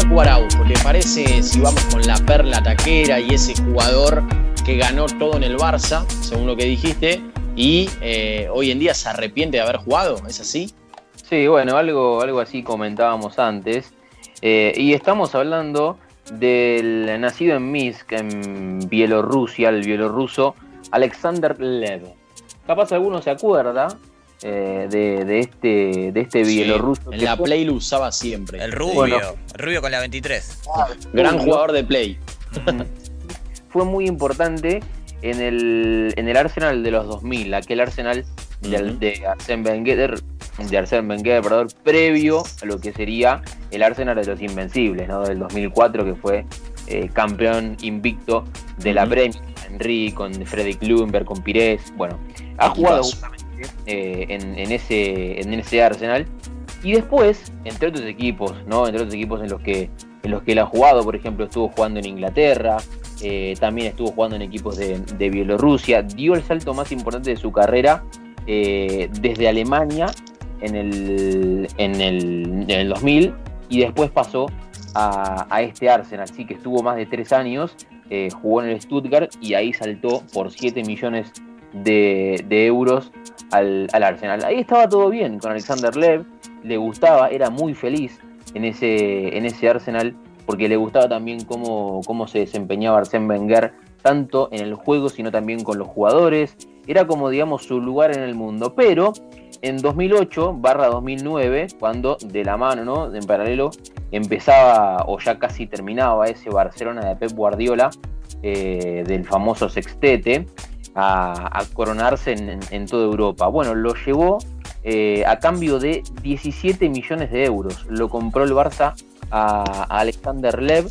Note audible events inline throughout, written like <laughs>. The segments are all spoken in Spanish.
Facu Araujo, ¿le parece si vamos con la perla taquera y ese jugador que ganó todo en el Barça, según lo que dijiste, y eh, hoy en día se arrepiente de haber jugado? ¿Es así? Sí, bueno, algo, algo así comentábamos antes. Eh, y estamos hablando del nacido en Minsk, en Bielorrusia, el bielorruso Alexander Lev. Capaz alguno se acuerda eh, de, este, de este bielorruso. En la Play lo usaba siempre. El rubio, el rubio con la 23. Gran jugador de Play. Fue muy importante en el, en el Arsenal de los 2000, aquel Arsenal de, de Arsène Wenger, de Arsène Wenger, perdón, previo a lo que sería el Arsenal de los Invencibles, ¿no? Del 2004, que fue eh, campeón invicto de la Premier, Henry, con Freddy Klumberg, con Pires, bueno, ha jugado justamente eh, en, ese, en ese Arsenal. Y después, entre otros equipos, ¿no? Entre otros equipos en los que, en los que él ha jugado, por ejemplo, estuvo jugando en Inglaterra, eh, también estuvo jugando en equipos de, Bielorrusia, dio el salto más importante de su carrera desde Alemania en el, en el, en el 2000 y después pasó a, este Arsenal, así que estuvo más de tres años, eh, jugó en el Stuttgart y ahí saltó por 7 millones de, euros al, Arsenal. Ahí estaba todo bien con Alexander Lev, le gustaba, era muy feliz en ese, en ese Arsenal porque le gustaba también cómo, cómo se desempeñaba Arsène Wenger, tanto en el juego, sino también con los jugadores. Era como, digamos, su lugar en el mundo. Pero en 2008 barra 2009, cuando de la mano, ¿no? En paralelo, empezaba o ya casi terminaba ese Barcelona de Pep Guardiola, eh, del famoso sextete, a, coronarse en, toda Europa. Bueno, lo llevó eh, a cambio de 17 millones de euros. Lo compró el Barça a, Alexander Lev.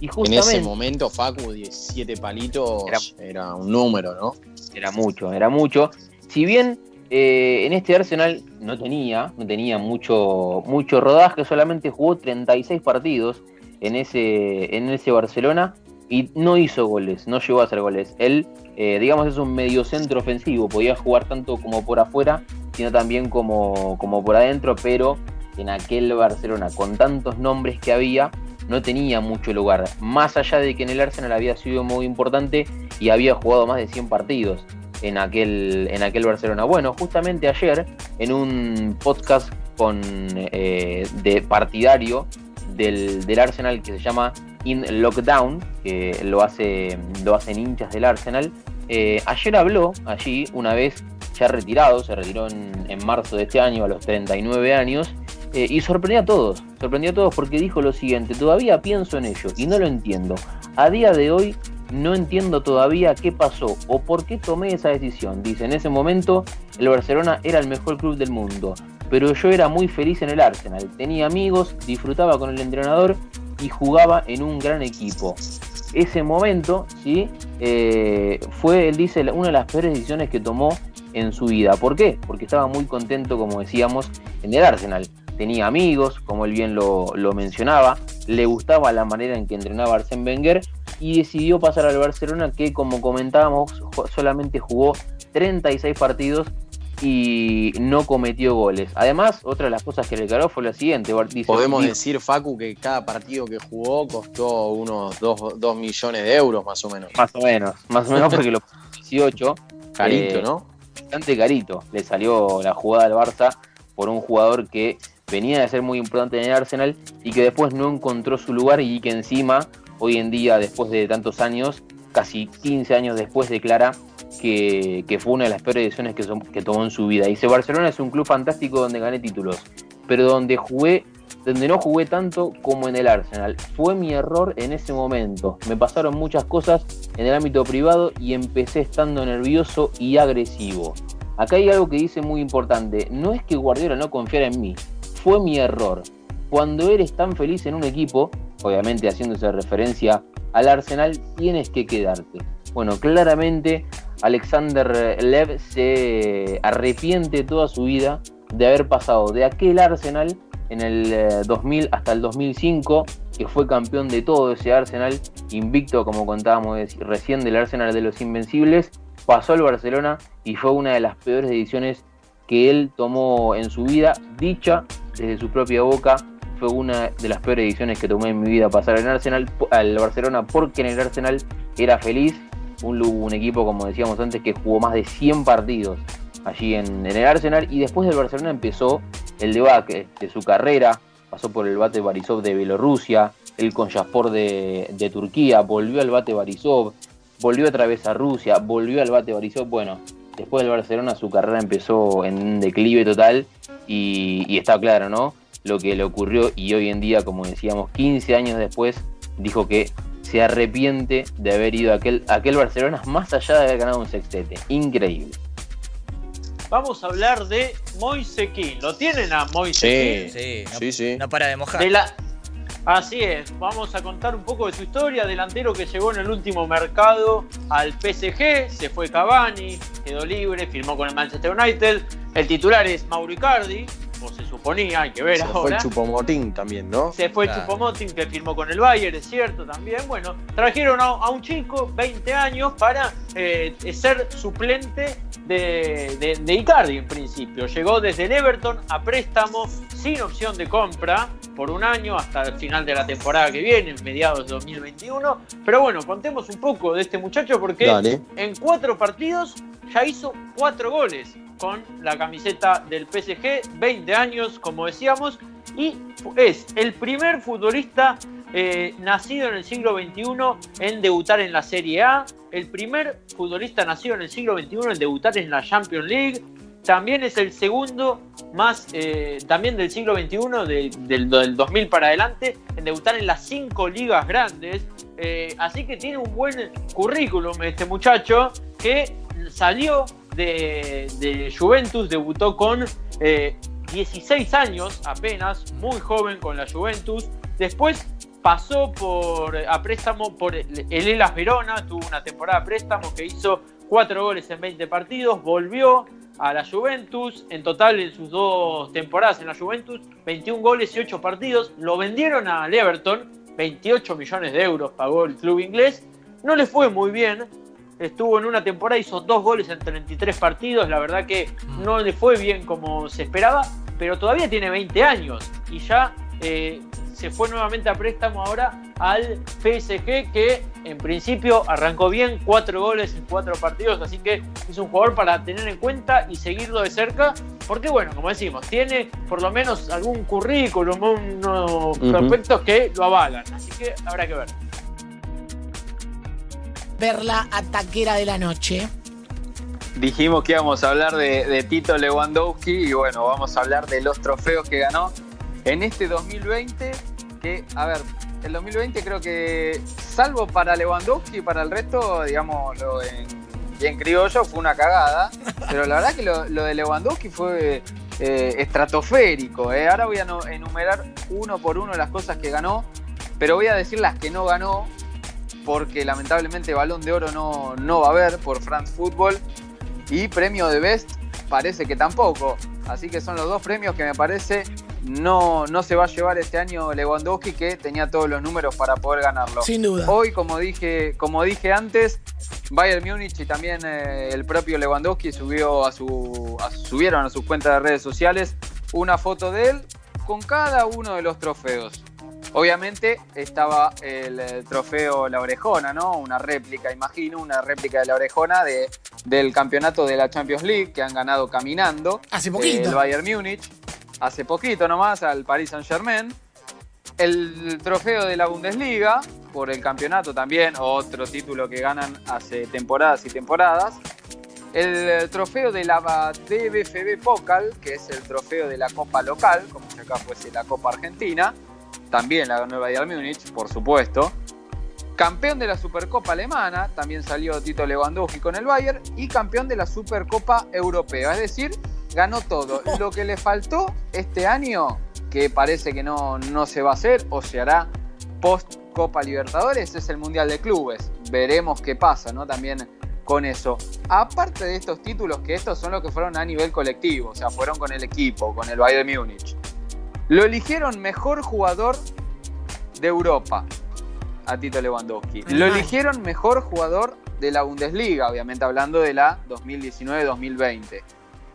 Y justamente, en ese momento, Facu, 17 palitos era, era un número, ¿no? Era mucho, era mucho. Si bien eh, en este Arsenal no tenía, no tenía mucho, mucho rodaje, solamente jugó 36 partidos en ese, en ese Barcelona y no hizo goles, no llegó a hacer goles. Él, eh, digamos, es un mediocentro ofensivo, podía jugar tanto como por afuera, sino también como, como por adentro, pero en aquel Barcelona, con tantos nombres que había, no tenía mucho lugar. Más allá de que en el Arsenal había sido muy importante y había jugado más de 100 partidos en aquel, en aquel Barcelona. Bueno, justamente ayer, en un podcast con, eh, de partidario del, Arsenal que se llama In Lockdown, que lo, hace, lo hacen hinchas del Arsenal, eh, ayer habló allí, una vez ya retirado, se retiró en, marzo de este año a los 39 años, eh, y sorprendió a todos, sorprendió a todos porque dijo lo siguiente, todavía pienso en ello y no lo entiendo. A día de hoy no entiendo todavía qué pasó o por qué tomé esa decisión. Dice, en ese momento el Barcelona era el mejor club del mundo, pero yo era muy feliz en el Arsenal. Tenía amigos, disfrutaba con el entrenador y jugaba en un gran equipo. Ese momento, ¿sí? Eh, fue, él dice, una de las peores decisiones que tomó en su vida. ¿Por qué? Porque estaba muy contento, como decíamos, en el Arsenal. Tenía amigos, como él bien lo, lo mencionaba, le gustaba la manera en que entrenaba Arsène Wenger y decidió pasar al Barcelona que como comentábamos solamente jugó 36 partidos y no cometió goles. Además, otra de las cosas que le declaró fue la siguiente. Podemos decir, Facu, que cada partido que jugó costó unos 2, millones de euros más o menos. Más o menos, más o menos porque los <laughs> 18. Carito, eh, ¿no? Bastante carito. Le salió la jugada al Barça por un jugador que venía de ser muy importante en el Arsenal y que después no encontró su lugar y que encima hoy en día, después de tantos años, casi 15 años después, declara que, fue una de las peores decisiones que, tomó en su vida. Dice, Barcelona es un club fantástico donde gané títulos, pero donde jugué donde no jugué tanto como en el Arsenal. Fue mi error en ese momento. Me pasaron muchas cosas en el ámbito privado y empecé estando nervioso y agresivo. Acá hay algo que dice muy importante. No es que Guardiola no confiara en mí, fue mi error. cuando eres tan feliz en un equipo, obviamente haciéndose referencia al Arsenal, tienes que quedarte. Bueno, claramente Alexander Lev se arrepiente toda su vida de haber pasado de aquel Arsenal en el 2000 eh, hasta el 2005, que fue campeón de todo ese Arsenal, invicto como contábamos recién del Arsenal de los Invencibles, pasó al Barcelona y fue una de las peores ediciones que él tomó en su vida, dicha desde su propia boca, fue una de las peores ediciones que tomé en mi vida pasar al Arsenal, al Barcelona, porque en el Arsenal era feliz, un, equipo como decíamos antes que jugó más de 100 partidos allí en, el Arsenal y después del Barcelona empezó el debate de su carrera, pasó por el bate Barisov de Bielorrusia, el Conjaspor de, de Turquía, volvió al bate Barisov, volvió otra vez a Rusia, volvió al bate Barisov, bueno, después del Barcelona su carrera empezó en un declive total y, y está claro, ¿no? Lo que le ocurrió y hoy en día, como decíamos, 15 años después, dijo que se arrepiente de haber ido a aquel, a aquel Barcelona más allá de haber ganado un sextete. Increíble vamos a hablar de Moisequín. ¿Lo tienen a Moisequín? Sí, sí, sí, no, para de mojar. Así es, vamos a contar un poco de su historia. Delantero que llegó en el último mercado al PSG, se fue Cavani, quedó libre, firmó con el Manchester United. El titular es Mauro Icardi, como se suponía, hay que ver ahora. Se fue Chupomotín también, ¿no? Se fue Chupomotín que firmó con el Bayern, es cierto también. Bueno, trajeron a, un chico, 20 años, para eh, ser suplente de, de, Icardi en principio. Llegó desde el Everton a préstamo sin opción de compra por un año hasta el final de la temporada que viene, en mediados de 2021. Pero bueno, contemos un poco de este muchacho porque en cuatro partidos ya hizo cuatro goles con la camiseta del PSG, 20 años, como decíamos, y es el primer futbolista eh, nacido en el siglo XXI en debutar en la Serie A, el primer futbolista nacido en el siglo XXI en debutar en la Champions League, también es el segundo más, eh, también del siglo XXI, del, 2000 para adelante, en debutar en las cinco ligas grandes. Eh, así que tiene un buen currículum este muchacho que salió de, Juventus, debutó con 16 años apenas, muy joven con la Juventus. Después pasó por, a préstamo por el Elas Verona, tuvo una temporada de préstamo que hizo cuatro goles en 20 partidos, volvió a la Juventus, en total en sus dos temporadas en la Juventus, 21 goles y 8 partidos, lo vendieron al Everton, 28 millones de euros pagó el club inglés, no le fue muy bien, estuvo en una temporada, hizo dos goles en 33 partidos, la verdad que no le fue bien como se esperaba, pero todavía tiene 20 años y ya eh, se fue nuevamente a préstamo ahora al PSG que en principio arrancó bien, cuatro goles en cuatro partidos, así que es un jugador para tener en cuenta y seguirlo de cerca, porque bueno, como decimos, tiene por lo menos algún currículum, unos prospectos que lo avalan, así que habrá que ver. Verla ataquera de la noche dijimos que íbamos a hablar de, Tito Lewandowski y bueno, vamos a hablar de los trofeos que ganó en este 2020, que, a ver, el 2020 creo que, salvo para Lewandowski y para el resto, digamos, lo en bien criollo, fue una cagada. Pero la verdad que lo, de Lewandowski fue eh, estratosférico. Eh. Ahora voy a enumerar uno por uno las cosas que ganó, pero voy a decir las que no ganó, porque lamentablemente Balón de Oro no, no va a haber por France Football. Y premio de Best parece que tampoco. Así que son los dos premios que me parece no, no se va a llevar este año Lewandowski, que tenía todos los números para poder ganarlo. Sin duda. Hoy, como dije, como dije antes, Bayern Múnich y también eh, el propio Lewandowski subió a su, subieron a sus cuentas de redes sociales una foto de él con cada uno de los trofeos. Obviamente estaba el, eh, trofeo La Orejona, ¿no? Una réplica, imagino, una réplica de La Orejona de, del campeonato de la Champions League que han ganado caminando. Hace poquito. el Bayern Múnich hace poquito nomás al Paris Saint Germain. El trofeo de la Bundesliga, por el campeonato también, otro título que ganan hace temporadas y temporadas. El trofeo de la DBFB Pokal, que es el trofeo de la Copa local, como si acá fuese la Copa Argentina. También la ganó el Bayern Múnich, por supuesto. Campeón de la Supercopa Alemana, también salió Tito Lewandowski con el Bayern. Y campeón de la Supercopa Europea. Es decir, ganó todo. <laughs> Lo que le faltó este año que parece que no, no se va a hacer o se hará post Copa Libertadores, es el Mundial de Clubes. Veremos qué pasa, ¿no? También con eso. Aparte de estos títulos, que estos son los que fueron a nivel colectivo, o sea, fueron con el equipo, con el Bayern Múnich. Lo eligieron mejor jugador de Europa, a Tito Lewandowski. Lo eligieron mejor jugador de la Bundesliga, obviamente hablando de la 2019-2020.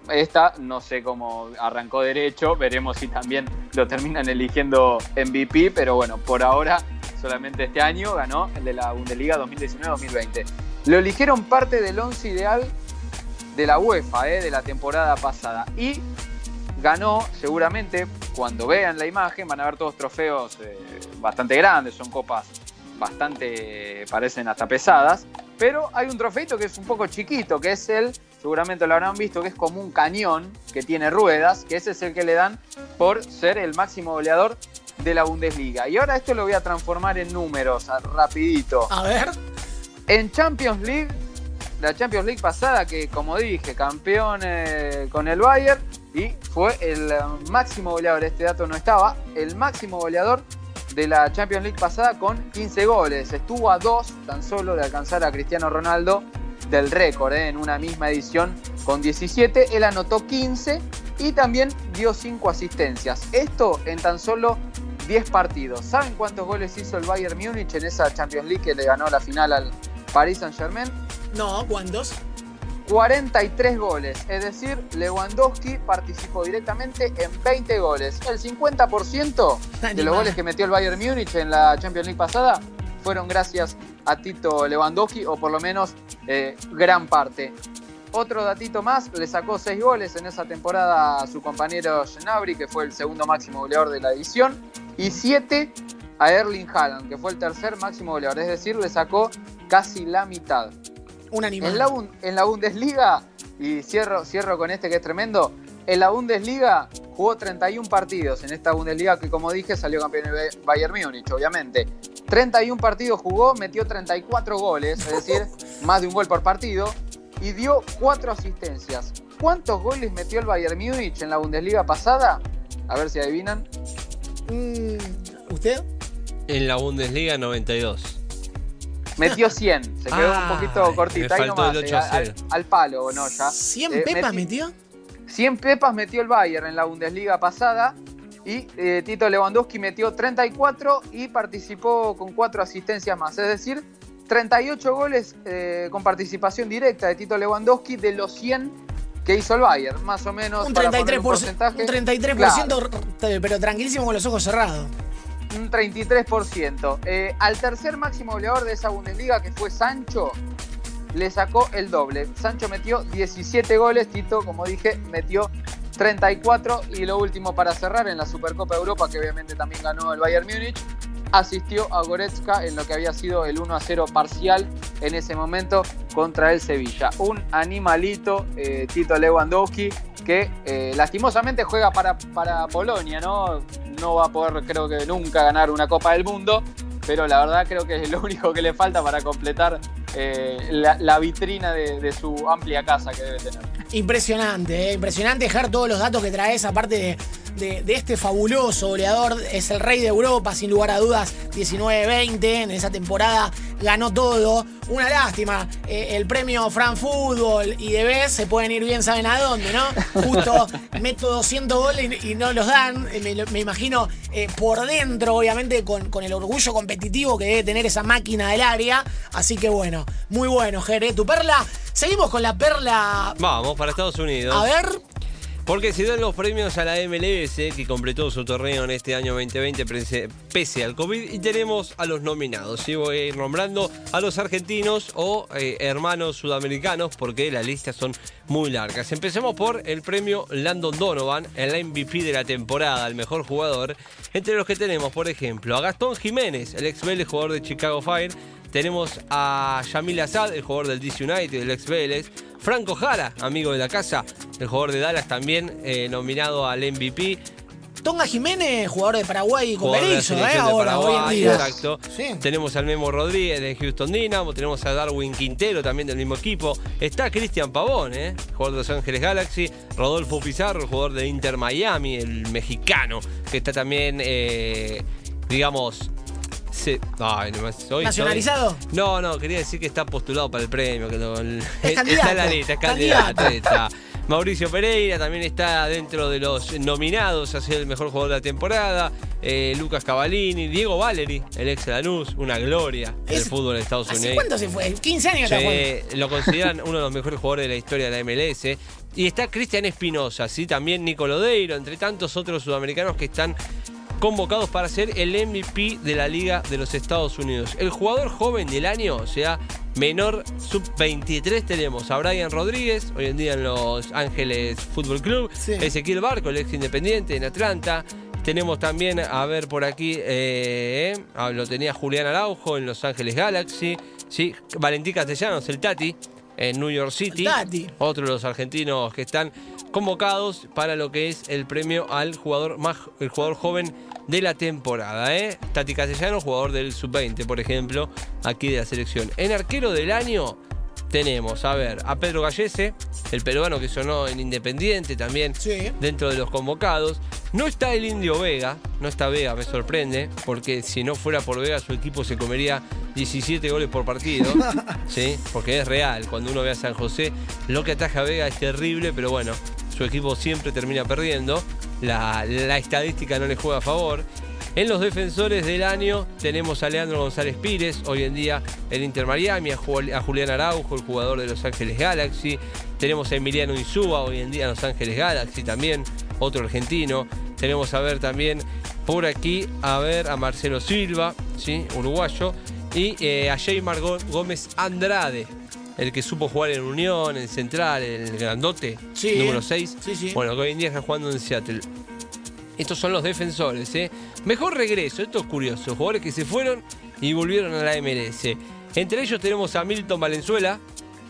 Esta no sé cómo arrancó derecho, veremos si también lo terminan eligiendo MVP, pero bueno, por ahora solamente este año ganó el de la Bundesliga 2019-2020. Lo eligieron parte del once ideal de la UEFA, eh, de la temporada pasada. Y ganó, seguramente, cuando vean la imagen, van a ver todos trofeos eh, bastante grandes, son copas bastante, parecen hasta pesadas. Pero hay un trofeito que es un poco chiquito, que es el, seguramente lo habrán visto, que es como un cañón que tiene ruedas, que ese es el que le dan por ser el máximo goleador de la Bundesliga. Y ahora esto lo voy a transformar en números, rapidito. A ver. En Champions League, la Champions League pasada, que como dije, campeón eh, con el Bayern, y fue el eh, máximo goleador, este dato no estaba, el máximo goleador de la Champions League pasada con 15 goles. Estuvo a dos tan solo de alcanzar a Cristiano Ronaldo del récord eh, en una misma edición con 17. Él anotó 15 y también dio 5 asistencias. Esto en tan solo 10 partidos. ¿Saben cuántos goles hizo el Bayern Múnich en esa Champions League que le ganó la final al Paris Saint-Germain? No, ¿cuántos? 43 goles, es decir, Lewandowski participó directamente en 20 goles. El 50% de los goles que metió el Bayern Múnich en la Champions League pasada fueron gracias a Tito Lewandowski, o por lo menos eh, gran parte. Otro datito más, le sacó 6 goles en esa temporada a su compañero Gnabry, que fue el segundo máximo goleador de la edición, y 7 a Erling Haaland, que fue el tercer máximo goleador, es decir, le sacó casi la mitad. Un animal. En la, en la Bundesliga, y cierro, cierro con este que es tremendo, en la Bundesliga jugó 31 partidos. En esta Bundesliga que, como dije, salió campeón el Bayern Múnich, obviamente. 31 partidos jugó, metió 34 goles, es decir, <laughs> más de un gol por partido, y dio 4 asistencias. ¿Cuántos goles metió el Bayern Múnich en la Bundesliga pasada? A ver si adivinan. Mm, ¿Usted? En la Bundesliga 92. Metió 100, se quedó un poquito cortito. Ahí nomás, el eh, al, al, palo, ¿no? Ya. ¿100 eh, pepas metió? 100 pepas metió el Bayern en la Bundesliga pasada. Y eh, Tito Lewandowski metió 34 y participó con 4 asistencias más. Es decir, 38 goles eh, con participación directa de Tito Lewandowski de los 100 que hizo el Bayern, más o menos. Un 33%, un 33% pero tranquilísimo con los ojos cerrados un 33%. Eh, al tercer máximo goleador de esa Bundesliga, que fue Sancho, le sacó el doble. Sancho metió 17 goles, Tito, como dije, metió 34. Y lo último para cerrar, en la Supercopa Europa, que obviamente también ganó el Bayern Múnich, asistió a Goretzka en lo que había sido el 1 a 0 parcial en ese momento contra el Sevilla. Un animalito, eh, Tito Lewandowski, que eh, lastimosamente juega para, para Polonia, ¿no? No va a poder, creo que nunca, ganar una Copa del Mundo, pero la verdad creo que es lo único que le falta para completar eh, la, vitrina de, su amplia casa que debe tener. Impresionante, impresionante dejar todos los datos que traes, aparte de de, este fabuloso goleador. Es el rey de Europa, sin lugar a dudas, 19-20. En esa temporada ganó todo. Una lástima. Eh, el premio Fran Fútbol y DB se pueden ir bien, saben a dónde, ¿no? Justo <laughs> meto 200 goles y, no los dan. Eh, me, imagino eh, por dentro, obviamente, con, con, el orgullo competitivo que debe tener esa máquina del área. Así que bueno, muy bueno, Jere. Tu perla. Seguimos con la perla. Vamos para Estados Unidos. A ver. Porque se dan los premios a la MLS que completó su torneo en este año 2020 pese al COVID y tenemos a los nominados. Y voy a ir nombrando a los argentinos o eh, hermanos sudamericanos porque las listas son muy largas. Empecemos por el premio Landon Donovan, el MVP de la temporada, el mejor jugador. Entre los que tenemos, por ejemplo, a Gastón Jiménez, el ex jugador de Chicago Fire. Tenemos a Yamil Assad, el jugador del DC United, el ex Vélez. Franco Jara, amigo de la casa, el jugador de Dallas también eh, nominado al MVP. Tonga Jiménez, jugador de Paraguay con Berizzo, ¿eh? Ahora, hoy en Paraguay, día. Exacto. Sí. Tenemos al Memo Rodríguez de Houston Dynamo, tenemos a Darwin Quintero también del mismo equipo. Está Cristian Pavón, ¿eh? jugador de Los Ángeles Galaxy. Rodolfo Pizarro, jugador de Inter Miami, el mexicano, que está también, eh, digamos... se- ay, no ¿Nacionalizado? no, no, quería decir que está postulado para el premio. Que lo- el- <laughs> está en la lista, es candidato. está. Mauricio Pereira también está dentro de los nominados a ser el mejor jugador de la temporada. Eh, Lucas Cavalini, Diego Valeri, el ex Lanús, una gloria del fútbol de Estados ¿Hace Unidos. cuánto se fue? 15 años. Sí, lo consideran uno de los mejores jugadores de la historia de la MLS. Y está Cristian Espinosa, ¿sí? también Nicolodeiro, entre tantos otros sudamericanos que están convocados para ser el MVP de la Liga de los Estados Unidos. El jugador joven del año, o sea, menor sub-23, tenemos a Brian Rodríguez, hoy en día en Los Ángeles Fútbol Club, Sí. Ezequiel Barco, el ex independiente en Atlanta. Tenemos también, a ver por aquí, eh, ah, lo tenía Julián Araujo en Los Ángeles Galaxy. Sí, Valentín Castellanos, el Tati, en New York City. Otro de los argentinos que están convocados para lo que es el premio al jugador más el jugador joven de la temporada. ¿eh? Tati Castellanos, jugador del sub-20, por ejemplo, aquí de la selección. En arquero del año tenemos, a ver, a Pedro Gallese, el peruano que sonó en Independiente también Sí. dentro de los convocados. No está el Indio Vega, no está Vega, me sorprende, porque si no fuera por Vega su equipo se comería 17 goles por partido, <laughs> ¿sí? Porque es real, cuando uno ve a San José, lo que ataja Vega es terrible, pero bueno, su equipo siempre termina perdiendo, la, la estadística no le juega a favor. En los defensores del año tenemos a Leandro González Pires, hoy en día el Inter Miami, a Jul- a Julián Araujo, el jugador de Los Ángeles Galaxy. Tenemos a Emiliano Insúa, hoy en día Los Ángeles Galaxy también, otro argentino. Tenemos a ver también por aquí, a ver a Marcelo Silva, ¿sí? uruguayo. Y eh, a Jaymar Gó- Gómez Andrade, el que supo jugar en Unión, en Central, el grandote, Sí. número 6. Sí, sí. Bueno, que hoy en día está jugando en Seattle. Estos son los defensores, ¿eh? Mejor regreso, esto es curioso. Jugadores que se fueron y volvieron a la MLS. Entre ellos tenemos a Milton Valenzuela,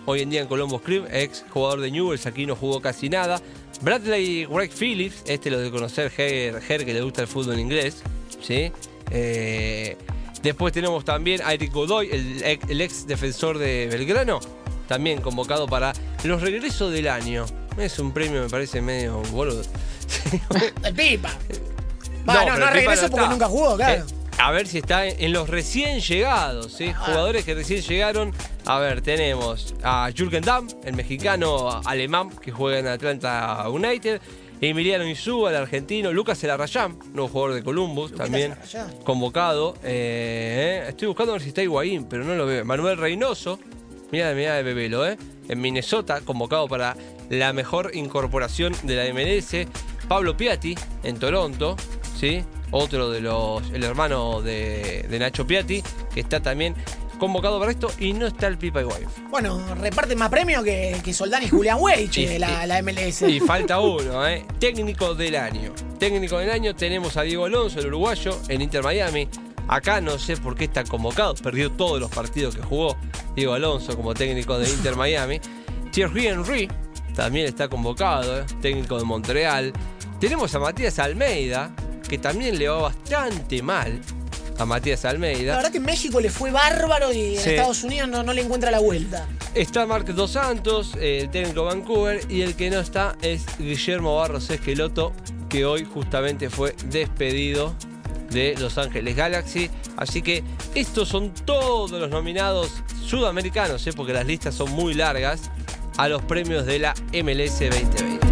hoy en día en Columbus Crew, ex jugador de Newell's, aquí no jugó casi nada. Bradley Greg Phillips, este lo de conocer Ger, Ger, que le gusta el fútbol inglés, ¿sí? Eh, después tenemos también a Eric Godoy, el, ex- el ex defensor de Belgrano, también convocado para los regresos del año. Es un premio, me parece medio boludo. <laughs> El Pipa. No, no, regreso no porque nunca jugó, claro. Eh, a ver si está en los recién llegados, ¿sí? Ah. jugadores que recién llegaron. A ver, tenemos a Jürgen Damm, el mexicano alemán que juega en Atlanta United. Emiliano Insúa, el argentino. Lucas Elarrayán, nuevo jugador de Columbus, Lucas también Elarrayán. convocado. Eh, eh, estoy buscando a ver si está Higuaín, pero no lo veo. Manuel Reynoso, mira mirada de Bebelo, ¿eh? En Minnesota, convocado para la mejor incorporación de la MLS. Pablo Piatti, en Toronto, ¿sí? Otro de los. El hermano de, de Nacho Piatti, que está también convocado para esto. Y no está el Pipa Higuaín. Bueno, reparte más premios que, que Soldán y Julián Weich de la, la MLS. Y falta uno, ¿eh? Técnico del año. Técnico del año tenemos a Diego Alonso, el uruguayo, en Inter Miami. Acá no sé por qué está convocado. Perdió todos los partidos que jugó Diego Alonso como técnico de Inter Miami. Thierry Henry también está convocado, ¿eh? técnico de Montreal. Tenemos a Matías Almeida, que también le va bastante mal a Matías La Almeida. verdad que en México le fue bárbaro y en Sí. Estados Unidos no, no le encuentra la vuelta. Está Marc Dos Santos, eh, el técnico Vancouver, y el que no está es Guillermo Barros Esqueloto, que hoy justamente fue despedido de Los Ángeles Galaxy. Así que estos son todos los nominados sudamericanos, eh, porque las listas son muy largas, a los premios de la MLS 2020.